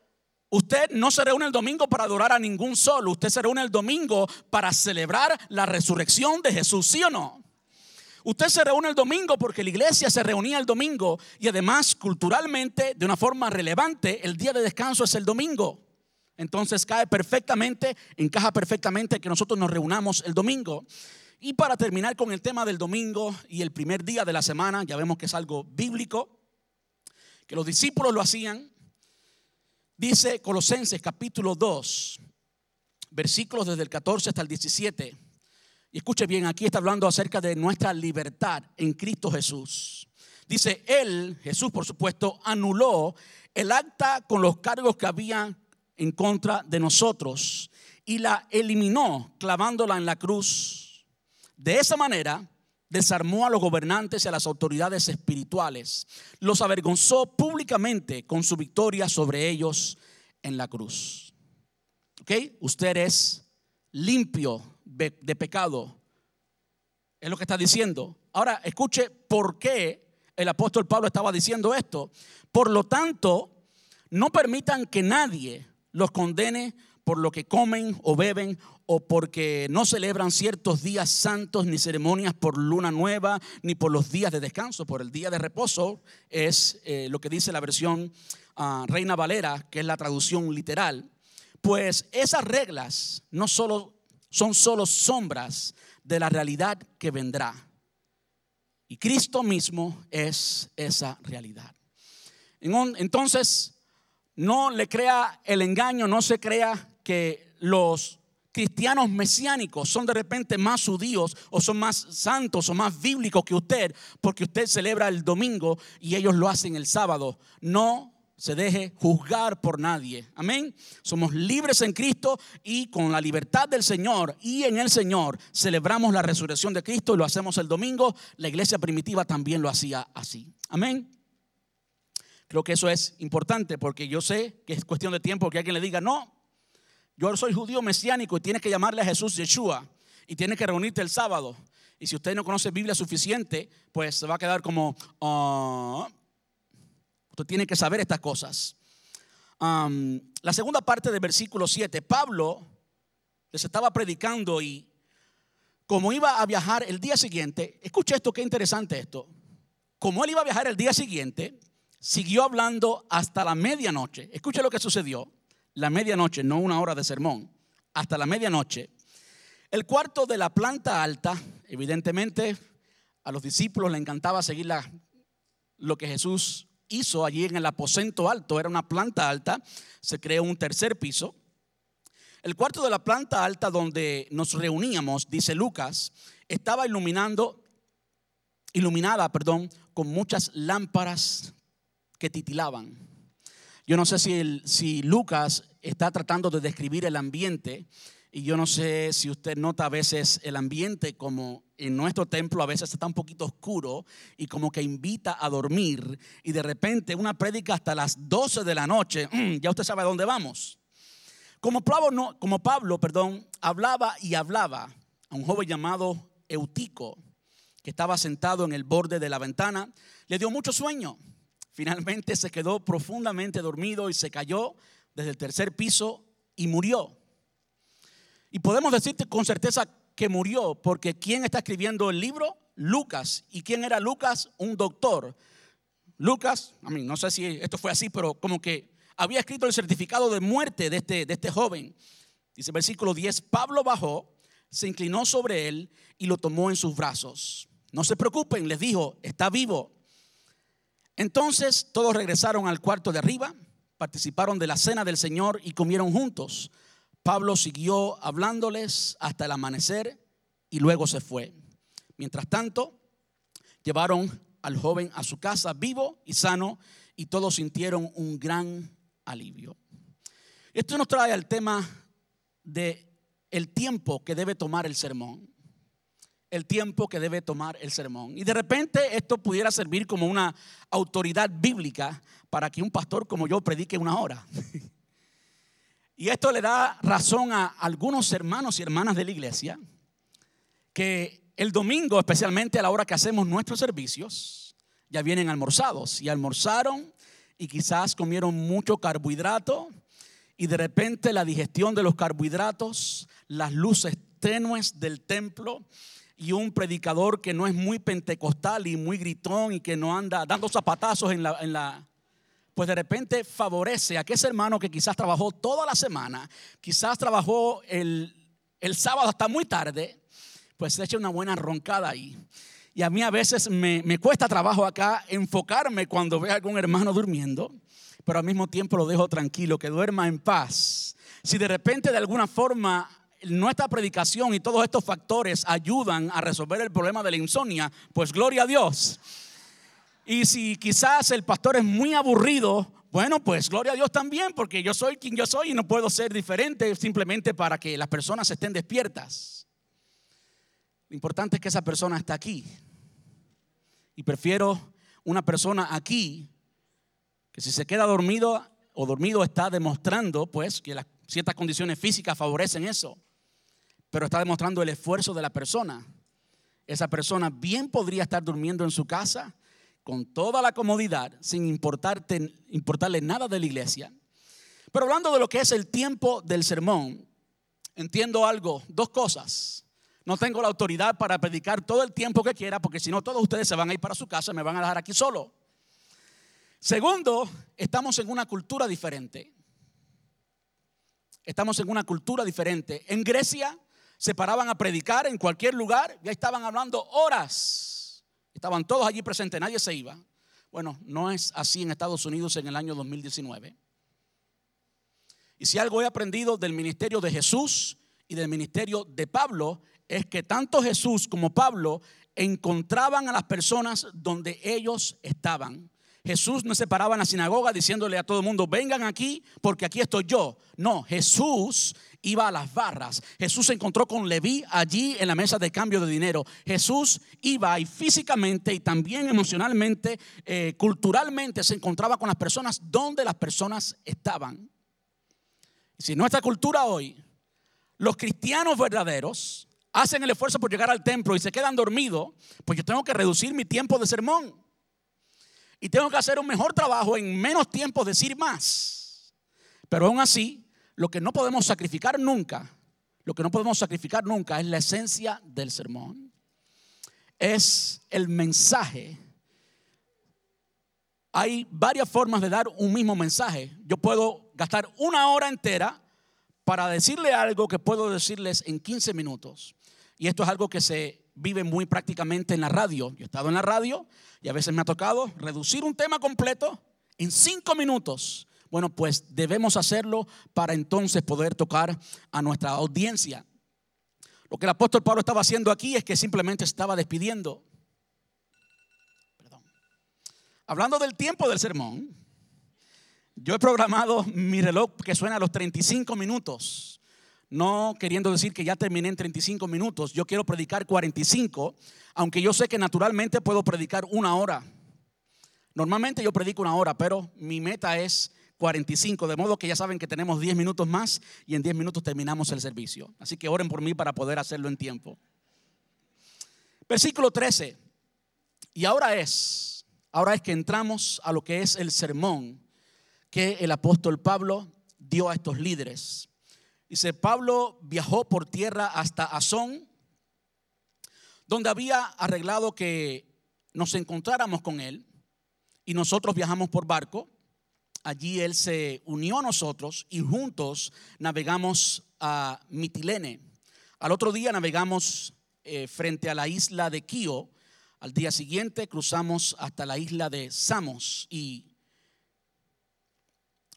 A: Usted no se reúne el domingo para adorar a ningún sol. Usted se reúne el domingo para celebrar la resurrección de Jesús, ¿sí o no? Usted se reúne el domingo porque la iglesia se reunía el domingo y además culturalmente, de una forma relevante, el día de descanso es el domingo. Entonces cae perfectamente, encaja perfectamente que nosotros nos reunamos el domingo. Y para terminar con el tema del domingo y el primer día de la semana, ya vemos que es algo bíblico, que los discípulos lo hacían, Dice Colosenses capítulo 2, versículos desde el 14 hasta el 17. Y escuche bien, aquí está hablando acerca de nuestra libertad en Cristo Jesús. Dice, Él, Jesús por supuesto, anuló el acta con los cargos que había en contra de nosotros y la eliminó clavándola en la cruz. De esa manera, desarmó a los gobernantes y a las autoridades espirituales, los avergonzó públicamente con su victoria sobre ellos en la cruz. ¿Ok? Usted es limpio de pecado. Es lo que está diciendo. Ahora, escuche por qué el apóstol Pablo estaba diciendo esto. Por lo tanto, no permitan que nadie los condene por lo que comen o beben o porque no celebran ciertos días santos ni ceremonias por luna nueva ni por los días de descanso, por el día de reposo es eh, lo que dice la versión ah, Reina Valera, que es la traducción literal. Pues esas reglas no solo son solo sombras de la realidad que vendrá. Y Cristo mismo es esa realidad. Entonces, no le crea el engaño, no se crea que los cristianos mesiánicos son de repente más judíos o son más santos o más bíblicos que usted porque usted celebra el domingo y ellos lo hacen el sábado. No se deje juzgar por nadie. Amén. Somos libres en Cristo y con la libertad del Señor y en el Señor celebramos la resurrección de Cristo y lo hacemos el domingo. La iglesia primitiva también lo hacía así. Amén. Creo que eso es importante porque yo sé que es cuestión de tiempo que alguien le diga, no, yo soy judío mesiánico y tienes que llamarle a Jesús Yeshua y tienes que reunirte el sábado. Y si usted no conoce Biblia suficiente, pues se va a quedar como, ah, usted tiene que saber estas cosas. la segunda parte del versículo 7, Pablo les estaba predicando y como iba a viajar el día siguiente, escucha esto, qué interesante esto. Como él iba a viajar el día siguiente, siguió hablando hasta la medianoche. Escucha lo que sucedió la medianoche, no una hora de sermón, hasta la medianoche. El cuarto de la planta alta, evidentemente, a los discípulos le encantaba seguir lo que Jesús hizo allí en el aposento alto, era una planta alta, se creó un tercer piso. El cuarto de la planta alta donde nos reuníamos, dice Lucas, estaba iluminando iluminada, perdón, con muchas lámparas que titilaban. Yo no sé si, Lucas está tratando de describir el ambiente y yo no sé si usted nota a veces el ambiente como en nuestro templo a veces está un poquito oscuro y como que invita a dormir y de repente una prédica hasta las 12 de la noche, mm, ya usted sabe a dónde vamos. Como Pablo, no, como Pablo perdón, hablaba y hablaba a un joven llamado Eutico, que estaba sentado en el borde de la ventana, le dio mucho sueño. Finalmente se quedó profundamente dormido y se cayó desde el tercer piso y murió. Y podemos decirte con certeza que murió, porque ¿quién está escribiendo el libro? Lucas. ¿Y quién era Lucas? Un doctor. Lucas, a mí no sé si esto fue así, pero como que había escrito el certificado de muerte de este, de este joven. Dice versículo 10, Pablo bajó, se inclinó sobre él y lo tomó en sus brazos. No se preocupen, les dijo, está vivo. Entonces todos regresaron al cuarto de arriba, participaron de la cena del Señor y comieron juntos. Pablo siguió hablándoles hasta el amanecer y luego se fue. Mientras tanto, llevaron al joven a su casa vivo y sano y todos sintieron un gran alivio. Esto nos trae al tema de el tiempo que debe tomar el sermón. El tiempo que debe tomar el sermón. Y de repente esto pudiera servir como una autoridad bíblica para que un pastor como yo predique una hora. (laughs) Y esto le da razón a algunos hermanos y hermanas de la iglesia que el domingo, especialmente a la hora que hacemos nuestros servicios, ya vienen almorzados y almorzaron y quizás comieron mucho carbohidrato y de repente la digestión de los carbohidratos, las luces tenues del templo y un predicador que no es muy pentecostal y muy gritón y que no anda dando zapatazos en la, en la, pues de repente favorece a ese hermano que quizás trabajó toda la semana, quizás trabajó el, sábado hasta muy tarde, pues se echa una buena roncada ahí. Y a mí a veces me, me cuesta trabajo acá enfocarme cuando veo a algún hermano durmiendo, pero al mismo tiempo lo dejo tranquilo, que duerma en paz. Si de repente de alguna forma nuestra predicación y todos estos factores ayudan a resolver el problema de la insomnia, pues gloria a Dios. Y si quizás el pastor es muy aburrido, bueno, pues gloria a Dios también, porque yo soy quien yo soy y no puedo ser diferente simplemente para que las personas estén despiertas. Lo importante es que esa persona está aquí. Y prefiero una persona aquí que si se queda dormido o dormido está demostrando pues que las ciertas condiciones físicas favorecen eso, pero está demostrando el esfuerzo de la persona. Esa persona bien podría estar durmiendo en su casa con toda la comodidad, sin importarle nada de la iglesia. Pero hablando de lo que es el tiempo del sermón, entiendo algo, dos cosas. No tengo la autoridad para predicar todo el tiempo que quiera, porque si no todos ustedes se van a ir para su casa y me van a dejar aquí solo. Segundo, estamos en una cultura diferente. Estamos en una cultura diferente. En Grecia se paraban a predicar en cualquier lugar, ya estaban hablando horas Estaban todos allí presentes, nadie se iba. Bueno, no es así en Estados Unidos en el año 2019. Y si algo he aprendido del ministerio de Jesús y del ministerio de Pablo, es que tanto Jesús como Pablo encontraban a las personas donde ellos estaban. Jesús no se paraba en la sinagoga diciéndole a todo el mundo, vengan aquí porque aquí estoy yo. No, Jesús iba a las barras. Jesús se encontró con Leví allí en la mesa de cambio de dinero. Jesús iba y físicamente y también emocionalmente, eh, culturalmente se encontraba con las personas donde las personas estaban. Si nuestra cultura hoy, los cristianos verdaderos hacen el esfuerzo por llegar al templo y se quedan dormidos, pues yo tengo que reducir mi tiempo de sermón. Y tengo que hacer un mejor trabajo en menos tiempo, decir más. Pero aún así, lo que no podemos sacrificar nunca, lo que no podemos sacrificar nunca es la esencia del sermón. Es el mensaje. Hay varias formas de dar un mismo mensaje. Yo puedo gastar una hora entera para decirle algo que puedo decirles en 15 minutos. Y esto es algo que se vive muy prácticamente en la radio. Yo he estado en la radio y a veces me ha tocado reducir un tema completo en cinco minutos. Bueno, pues debemos hacerlo para entonces poder tocar a nuestra audiencia. Lo que el apóstol Pablo estaba haciendo aquí es que simplemente estaba despidiendo. Hablando del tiempo del sermón, yo he programado mi reloj que suena a los 35 minutos. No queriendo decir que ya terminé en 35 minutos, yo quiero predicar 45, aunque yo sé que naturalmente puedo predicar una hora. Normalmente yo predico una hora, pero mi meta es 45, de modo que ya saben que tenemos 10 minutos más y en 10 minutos terminamos el servicio. Así que oren por mí para poder hacerlo en tiempo. Versículo 13. Y ahora es, ahora es que entramos a lo que es el sermón que el apóstol Pablo dio a estos líderes. Dice, Pablo viajó por tierra hasta Azón, donde había arreglado que nos encontráramos con él y nosotros viajamos por barco. Allí él se unió a nosotros y juntos navegamos a Mitilene. Al otro día navegamos eh, frente a la isla de Quío. Al día siguiente cruzamos hasta la isla de Samos y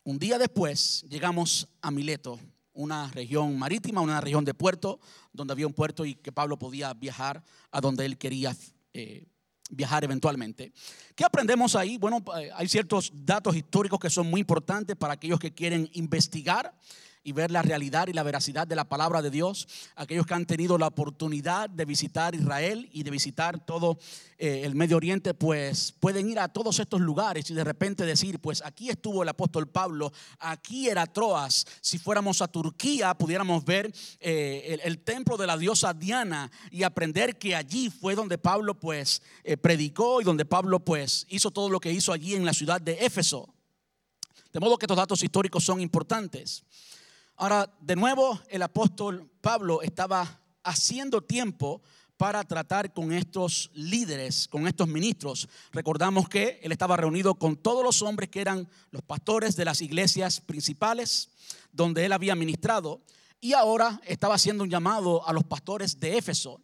A: un día después llegamos a Mileto, una región marítima, una región de puerto, donde había un puerto y que Pablo podía viajar a donde él quería eh, viajar eventualmente. ¿Qué aprendemos ahí? Bueno, eh, hay ciertos datos históricos que son muy importantes para aquellos que quieren investigar y ver la realidad y la veracidad de la palabra de Dios. Aquellos que han tenido la oportunidad de visitar Israel y de visitar todo eh, el Medio Oriente, pues pueden ir a todos estos lugares y de repente decir, pues aquí estuvo el apóstol Pablo, aquí era Troas. Si fuéramos a Turquía, pudiéramos ver eh, el, templo de la diosa Diana y aprender que allí fue donde Pablo pues eh, predicó y donde Pablo pues hizo todo lo que hizo allí en la ciudad de Éfeso. De modo que estos datos históricos son importantes. Ahora, de nuevo, el apóstol Pablo estaba haciendo tiempo para tratar con estos líderes, con estos ministros. Recordamos que él estaba reunido con todos los hombres que eran los pastores de las iglesias principales donde él había ministrado y ahora estaba haciendo un llamado a los pastores de Éfeso.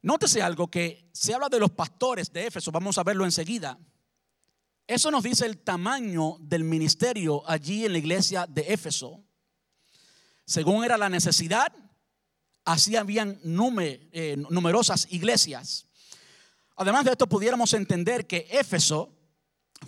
A: Nótese algo que se habla de los pastores de Éfeso, vamos a verlo enseguida. Eso nos dice el tamaño del ministerio allí en la iglesia de Éfeso según era la necesidad, así habían eh, numerosas iglesias. Además de esto, pudiéramos entender que Éfeso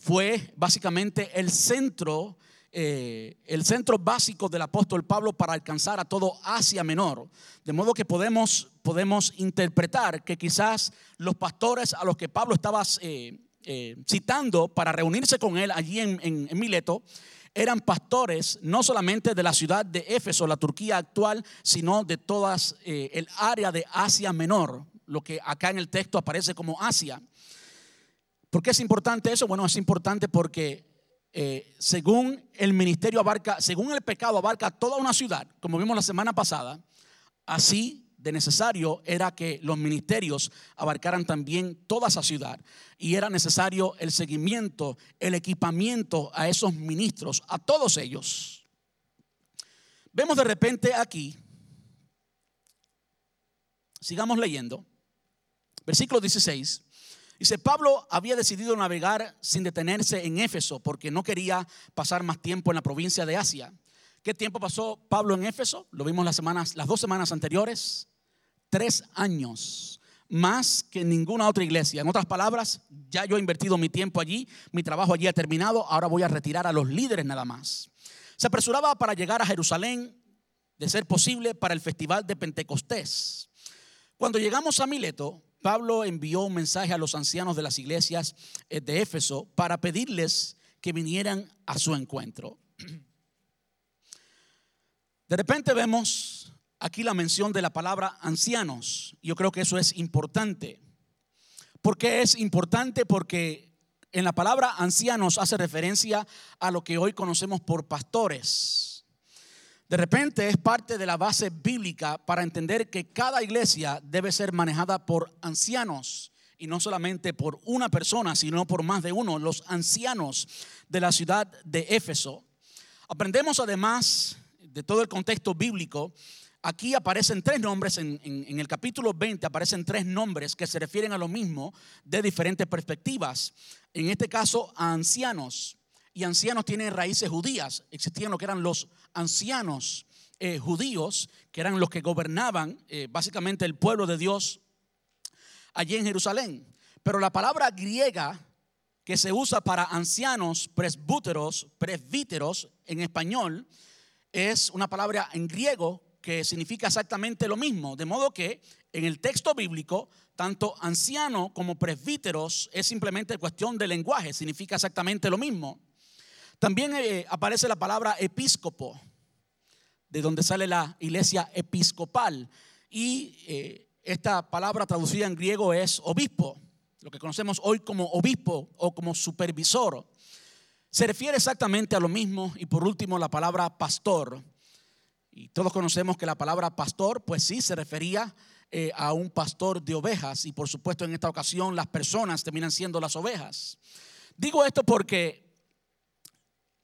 A: fue básicamente el centro, eh, el centro básico del apóstol Pablo para alcanzar a todo Asia Menor. De modo que podemos, podemos interpretar que quizás los pastores a los que Pablo estaba eh, citando para reunirse con él allí en Mileto, eran pastores no solamente de la ciudad de Éfeso, la Turquía actual, sino de todas eh, el área de Asia Menor, lo que acá en el texto aparece como Asia. ¿Por qué es importante eso? Bueno, es importante porque eh, según el ministerio abarca, según el pecado abarca toda una ciudad, como vimos la semana pasada, así de necesario era que los ministerios abarcaran también toda esa ciudad. Y era necesario el seguimiento, el equipamiento a esos ministros, a todos ellos. Vemos de repente aquí, sigamos leyendo, versículo 16. Dice, Pablo había decidido navegar sin detenerse en Éfeso porque no quería pasar más tiempo en la provincia de Asia. ¿Qué tiempo pasó Pablo en Éfeso? Lo vimos las semanas, las dos semanas anteriores tres años, más que ninguna otra iglesia. En otras palabras, ya yo he invertido mi tiempo allí, mi trabajo allí ha terminado, ahora voy a retirar a los líderes nada más. Se apresuraba para llegar a Jerusalén, de ser posible, para el festival de Pentecostés. Cuando llegamos a Mileto, Pablo envió un mensaje a los ancianos de las iglesias eh, de Éfeso para pedirles que vinieran a su encuentro. (clears throat) De repente vemos aquí la mención de la palabra ancianos. Yo creo que eso es importante. ¿Por qué es importante? Porque en la palabra ancianos hace referencia a lo que hoy conocemos por pastores. De repente es parte de la base bíblica para entender que cada iglesia debe ser manejada por ancianos y no solamente por una persona, sino por más de uno, los ancianos de la ciudad de Éfeso. Aprendemos además de todo el contexto bíblico Aquí aparecen tres nombres, en, el capítulo 20 aparecen tres nombres que se refieren a lo mismo de diferentes perspectivas. En este caso, a ancianos. Y ancianos tienen raíces judías. Existían lo que eran los ancianos eh, judíos, que eran los que gobernaban eh, básicamente el pueblo de Dios allí en Jerusalén. Pero la palabra griega que se usa para ancianos, presbúteros, presbíteros en español, es una palabra en griego que significa exactamente lo mismo. De modo que en el texto bíblico, tanto anciano como presbíteros es simplemente cuestión de lenguaje, significa exactamente lo mismo. También eh, aparece la palabra episcopo, de donde sale la iglesia episcopal. Y eh, esta palabra traducida en griego es obispo, lo que conocemos hoy como obispo o como supervisor. Se refiere exactamente a lo mismo. Y por último, la palabra pastor. Y todos conocemos que la palabra pastor, pues sí, se refería eh, a un pastor de ovejas. Y por supuesto, en esta ocasión, las personas terminan siendo las ovejas. Digo esto porque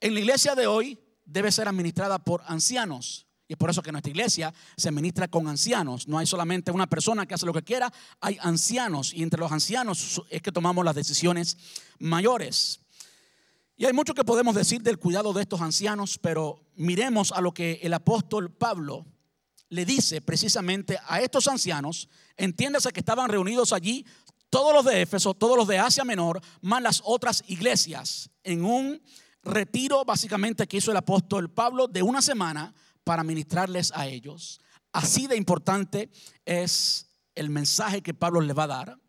A: en la iglesia de hoy debe ser administrada por ancianos. Y es por eso que nuestra iglesia se administra con ancianos. No hay solamente una persona que hace lo que quiera, hay ancianos. Y entre los ancianos es que tomamos las decisiones mayores. Y hay mucho que podemos decir del cuidado de estos ancianos, pero miremos a lo que el apóstol Pablo le dice precisamente a estos ancianos. Entiéndase que estaban reunidos allí todos los de Éfeso, todos los de Asia Menor, más las otras iglesias, en un retiro básicamente que hizo el apóstol Pablo de una semana para ministrarles a ellos. Así de importante es el mensaje que Pablo le va a dar.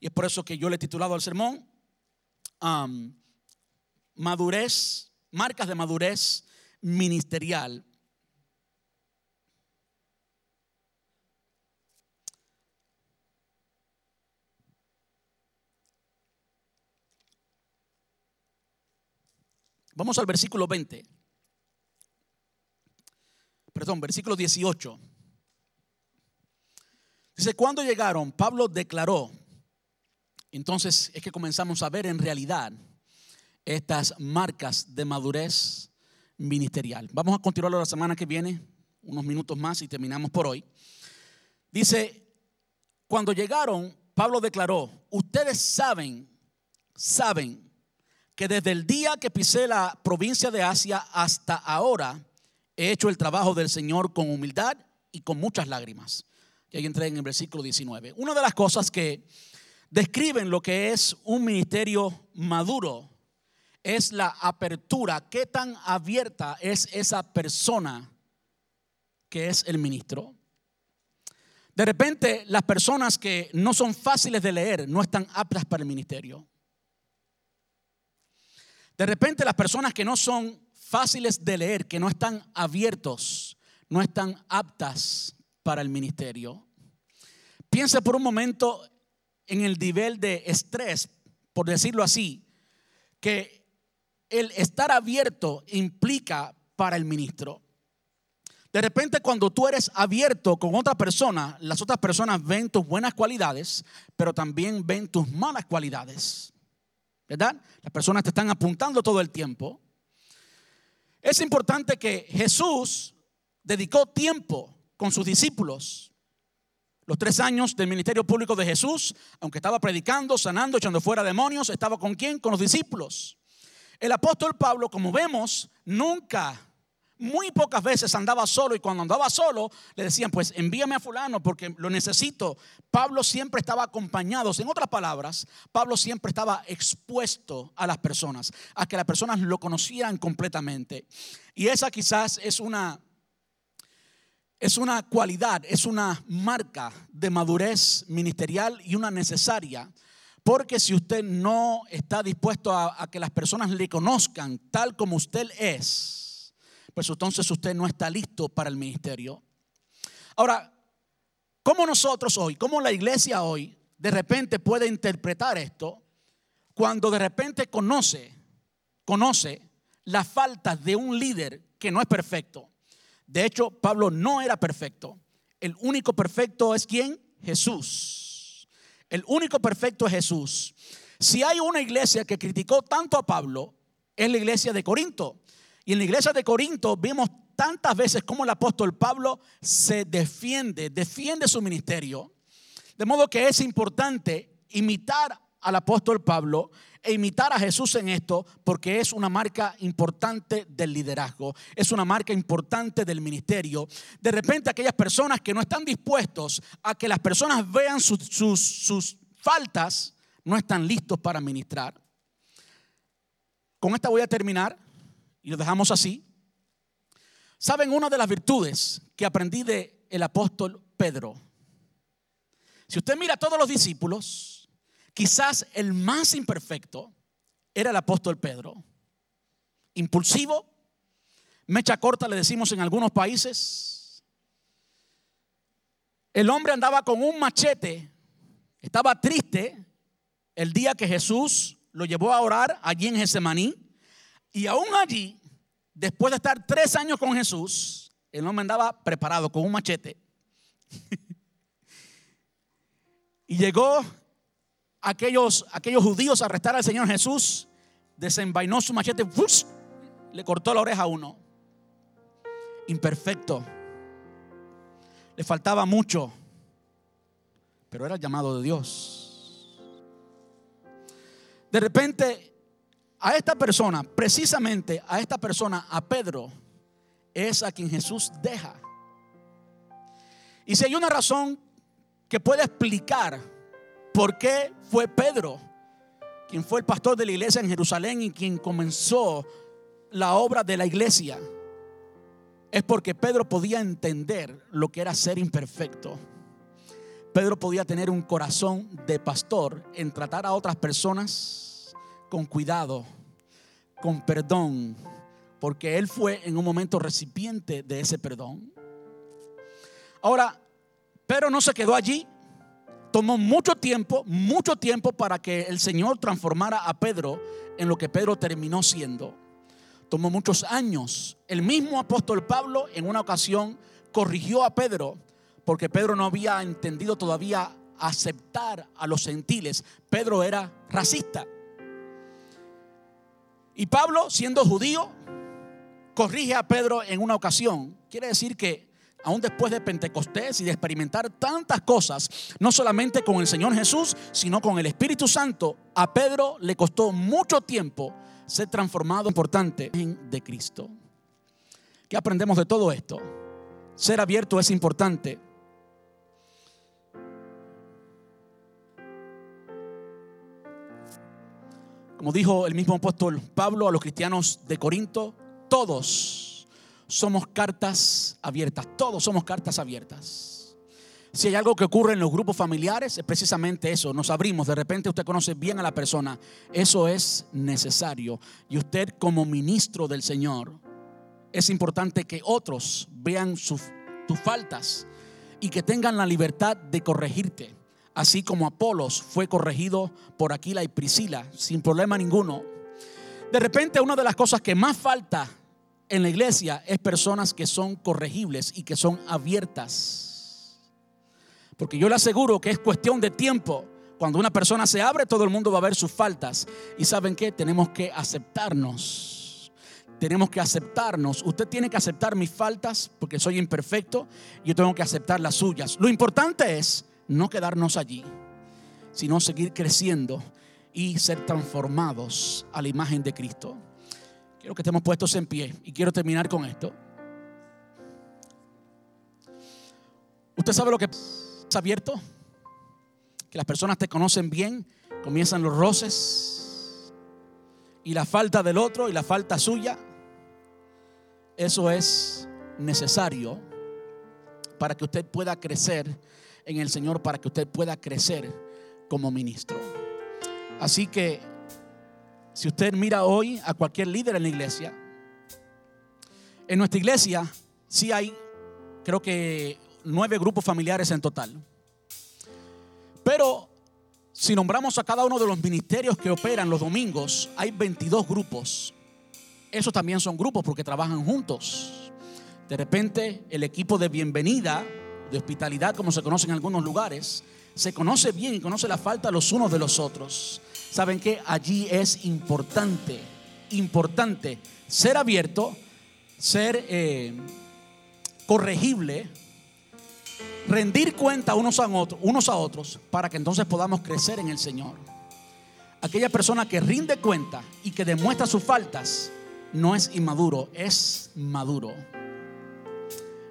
A: Y es por eso que yo le he titulado al sermón Madurez, marcas de madurez ministerial. Vamos al versículo 20. Perdón, versículo 18. Dice, cuando llegaron, Pablo declaró, entonces es que comenzamos a ver en realidad estas marcas de madurez ministerial. Vamos a continuarlo la semana que viene, unos minutos más y terminamos por hoy. Dice, cuando llegaron, Pablo declaró, ustedes saben, saben que desde el día que pisé la provincia de Asia hasta ahora he hecho el trabajo del Señor con humildad y con muchas lágrimas. Y ahí entré en el versículo 19. Una de las cosas que describen lo que es un ministerio maduro es la apertura, qué tan abierta es esa persona que es el ministro. De repente las personas que no son fáciles de leer no están aptas para el ministerio. De repente las personas que no son fáciles de leer, que no están abiertos, no están aptas para el ministerio. Piensa por un momento en el nivel de estrés, por decirlo así, que el estar abierto implica para el ministro. De repente cuando tú eres abierto con otra persona, las otras personas ven tus buenas cualidades, pero también ven tus malas cualidades. ¿verdad? Las personas te están apuntando todo el tiempo. Es importante que Jesús dedicó tiempo con sus discípulos. Los tres años del ministerio público de Jesús, aunque estaba predicando, sanando, echando fuera demonios, estaba con quién? Con los discípulos. El apóstol Pablo, como vemos, nunca muy pocas veces andaba solo y cuando andaba solo le decían, pues envíame a fulano porque lo necesito. Pablo siempre estaba acompañado. En otras palabras, Pablo siempre estaba expuesto a las personas, a que las personas lo conocieran completamente. Y esa quizás es una es una cualidad, es una marca de madurez ministerial y una necesaria. Porque si usted no está dispuesto a, que las personas le conozcan tal como usted es, pues entonces usted no está listo para el ministerio. Ahora, ¿cómo nosotros hoy, cómo la iglesia hoy de repente puede interpretar esto cuando de repente conoce, conoce la falta de un líder que no es perfecto? De hecho, Pablo no era perfecto. El único perfecto es quién? Jesús. El único perfecto es Jesús. Si hay una iglesia que criticó tanto a Pablo, es la iglesia de Corinto. Y en la iglesia de Corinto vimos tantas veces cómo el apóstol Pablo se defiende, defiende su ministerio. De modo que es importante imitar al apóstol Pablo e imitar a Jesús en esto porque es una marca importante del liderazgo, es una marca importante del ministerio. De repente aquellas personas que no están dispuestos a que las personas vean sus, sus faltas, no están listos para ministrar. con esta voy a terminar y lo dejamos así. ¿Saben una de las virtudes que aprendí de el apóstol Pedro? Si usted mira a todos los discípulos, quizás el más imperfecto era el apóstol Pedro. Impulsivo, mecha corta le decimos en algunos países. El hombre andaba con un machete, estaba triste el día que Jesús lo llevó a orar allí en Getsemaní y aún allí después de estar tres años con Jesús, el hombre andaba preparado con un machete. (laughs) y llegó aquellos, aquellos judíos a arrestar al Señor Jesús, desenvainó su machete, le cortó la oreja a uno. Imperfecto. Le faltaba mucho, pero era el llamado de Dios. De repente a esta persona, precisamente a esta persona, a Pedro, es a quien Jesús deja. Y si hay una razón que puede explicar por qué fue Pedro, quien fue el pastor de la iglesia en Jerusalén y quien comenzó la obra de la iglesia, es porque Pedro podía entender lo que era ser imperfecto. Pedro podía tener un corazón de pastor en tratar a otras personas con cuidado, con perdón, porque Él fue en un momento recipiente de ese perdón. Ahora, pero no se quedó allí. Tomó mucho tiempo, mucho tiempo para que el Señor transformara a Pedro en lo que Pedro terminó siendo. Tomó muchos años. El mismo apóstol Pablo en una ocasión corrigió a Pedro porque Pedro no había entendido todavía aceptar a los gentiles. Pedro era racista. Y Pablo, siendo judío, corrige a Pedro en una ocasión. Quiere decir que aún después de Pentecostés y de experimentar tantas cosas, no solamente con el Señor Jesús, sino con el Espíritu Santo, a Pedro le costó mucho tiempo ser transformado importante en de Cristo. ¿Qué aprendemos de todo esto? Ser abierto es importante. Como dijo el mismo apóstol Pablo a los cristianos de Corinto, todos somos cartas abiertas, todos somos cartas abiertas. Si hay algo que ocurre en los grupos familiares, es precisamente eso, nos abrimos, de repente usted conoce bien a la persona, eso es necesario. Y usted como ministro del Señor, es importante que otros vean tus faltas y que tengan la libertad de corregirte así como Apolos fue corregido por Aquila y Priscila, sin problema ninguno. De repente una de las cosas que más falta en la iglesia es personas que son corregibles y que son abiertas. Porque yo le aseguro que es cuestión de tiempo. Cuando una persona se abre, todo el mundo va a ver sus faltas. Y saben qué, tenemos que aceptarnos. Tenemos que aceptarnos. Usted tiene que aceptar mis faltas porque soy imperfecto. Yo tengo que aceptar las suyas. Lo importante es no quedarnos allí, sino seguir creciendo y ser transformados a la imagen de Cristo. Quiero que estemos puestos en pie y quiero terminar con esto. ¿Usted sabe lo que es abierto? Que las personas te conocen bien, comienzan los roces y la falta del otro y la falta suya. Eso es necesario para que usted pueda crecer en el Señor para que usted pueda crecer como ministro. Así que si usted mira hoy a cualquier líder en la iglesia, en nuestra iglesia sí hay, creo que nueve grupos familiares en total. Pero si nombramos a cada uno de los ministerios que operan los domingos, hay 22 grupos. Esos también son grupos porque trabajan juntos. De repente el equipo de bienvenida de hospitalidad, como se conoce en algunos lugares, se conoce bien y conoce la falta los unos de los otros. ¿Saben que Allí es importante, importante ser abierto, ser eh, corregible, rendir cuenta unos a, unos a otros para que entonces podamos crecer en el Señor. Aquella persona que rinde cuenta y que demuestra sus faltas no es inmaduro, es maduro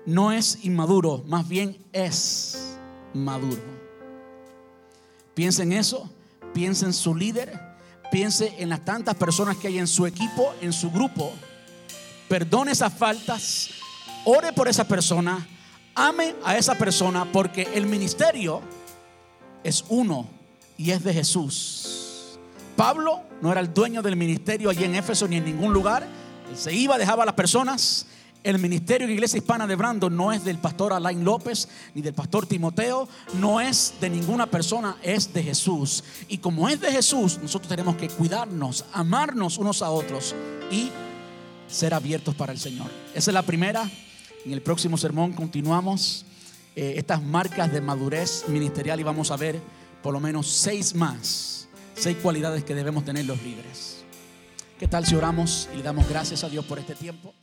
A: no es inmaduro, más bien es maduro. Piensa en eso, piensa en su líder, piense en las tantas personas que hay en su equipo, en su grupo. Perdone esas faltas, ore por esa persona, ame a esa persona porque el ministerio es uno y es de Jesús. Pablo no era el dueño del ministerio allí en Éfeso ni en ningún lugar. Se iba, dejaba a las personas. El ministerio de Iglesia Hispana de Brando no es del pastor Alain López ni del pastor Timoteo, no es de ninguna persona, es de Jesús. Y como es de Jesús, nosotros tenemos que cuidarnos, amarnos unos a otros y ser abiertos para el Señor. Esa es la primera. En el próximo sermón continuamos eh, estas marcas de madurez ministerial y vamos a ver por lo menos seis más, seis cualidades que debemos tener los líderes. ¿Qué tal si oramos y le damos gracias a Dios por este tiempo?